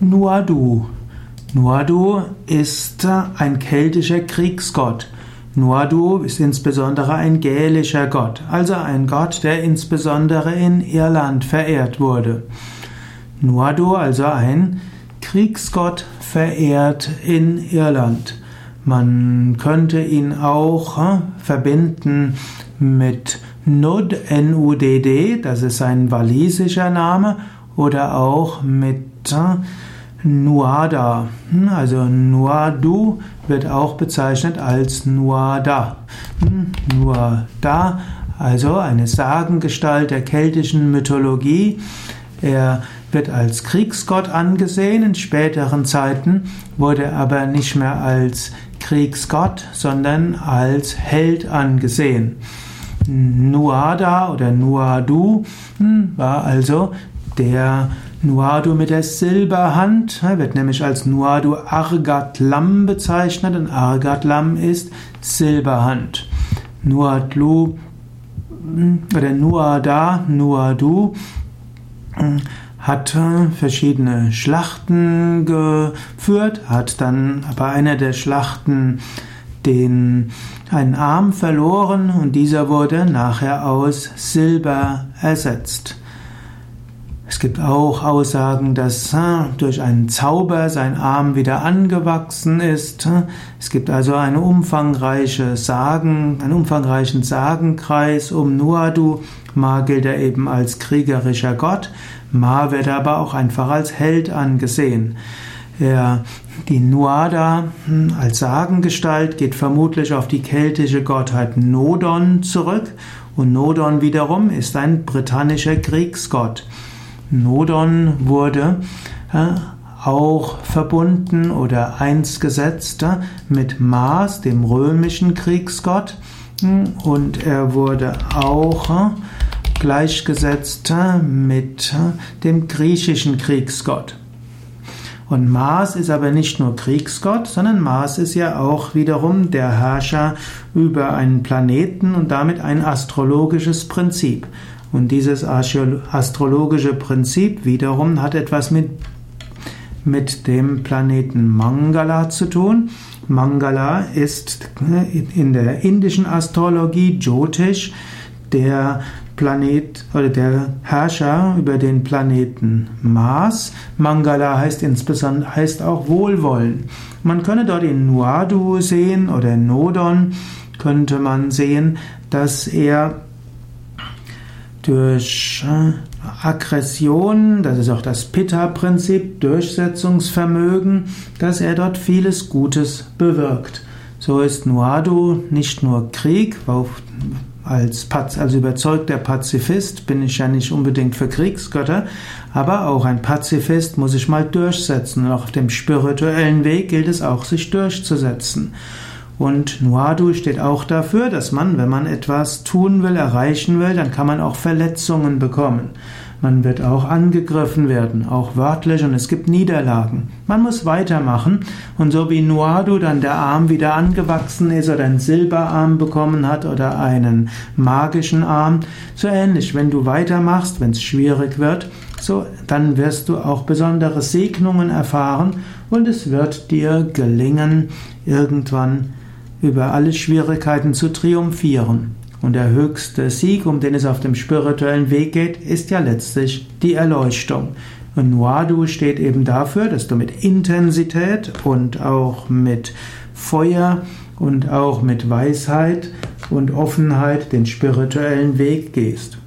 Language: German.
Nuadu. Nuadu ist ein keltischer Kriegsgott. Nuadu ist insbesondere ein gälischer Gott, also ein Gott, der insbesondere in Irland verehrt wurde. Nuadu, also ein Kriegsgott, verehrt in Irland. Man könnte ihn auch äh, verbinden mit Nud, N-U-D-D, das ist ein walisischer Name, oder auch mit Nuada. Hm, also Nuadu wird auch bezeichnet als Nuada. Hm, Nuada, also eine Sagengestalt der keltischen Mythologie. Er wird als Kriegsgott angesehen. In späteren Zeiten wurde er aber nicht mehr als Kriegsgott, sondern als Held angesehen. Nuada oder Nuadu hm, war also der Nuadu mit der Silberhand wird nämlich als Nuadu Argatlam bezeichnet und Argatlam ist Silberhand. Nuadlu oder Nuada, Nuadu hat verschiedene Schlachten geführt, hat dann bei einer der Schlachten den einen Arm verloren und dieser wurde nachher aus Silber ersetzt. Es gibt auch Aussagen, dass durch einen Zauber sein Arm wieder angewachsen ist. Es gibt also eine umfangreiche Sagen, einen umfangreichen Sagenkreis um Nuadu. Ma gilt er eben als kriegerischer Gott. Ma wird aber auch einfach als Held angesehen. Ja, die Nuada hm, als Sagengestalt geht vermutlich auf die keltische Gottheit Nodon zurück und Nodon wiederum ist ein britannischer Kriegsgott. Nodon wurde äh, auch verbunden oder eins gesetzt äh, mit Mars, dem römischen Kriegsgott, hm, und er wurde auch äh, gleichgesetzt mit dem griechischen Kriegsgott. Und Mars ist aber nicht nur Kriegsgott, sondern Mars ist ja auch wiederum der Herrscher über einen Planeten und damit ein astrologisches Prinzip. Und dieses astrologische Prinzip wiederum hat etwas mit, mit dem Planeten Mangala zu tun. Mangala ist in der indischen Astrologie Jyotish der Planet oder der Herrscher über den Planeten Mars. Mangala heißt insbesondere heißt auch Wohlwollen. Man könne dort in Nuadu sehen oder in Nodon könnte man sehen, dass er durch äh, Aggression, das ist auch das Pitta-Prinzip, Durchsetzungsvermögen, dass er dort vieles Gutes bewirkt. So ist Nuadu nicht nur Krieg, als, als überzeugter Pazifist bin ich ja nicht unbedingt für Kriegsgötter, aber auch ein Pazifist muss sich mal durchsetzen. Und auf dem spirituellen Weg gilt es auch, sich durchzusetzen. Und Nuadu steht auch dafür, dass man, wenn man etwas tun will, erreichen will, dann kann man auch Verletzungen bekommen. Man wird auch angegriffen werden, auch wörtlich, und es gibt Niederlagen. Man muss weitermachen. Und so wie Nuadu dann der Arm wieder angewachsen ist oder einen Silberarm bekommen hat oder einen magischen Arm, so ähnlich, wenn du weitermachst, wenn es schwierig wird, so dann wirst du auch besondere Segnungen erfahren und es wird dir gelingen, irgendwann über alle Schwierigkeiten zu triumphieren. Und der höchste Sieg, um den es auf dem spirituellen Weg geht, ist ja letztlich die Erleuchtung. Und Nuadu steht eben dafür, dass du mit Intensität und auch mit Feuer und auch mit Weisheit und Offenheit den spirituellen Weg gehst.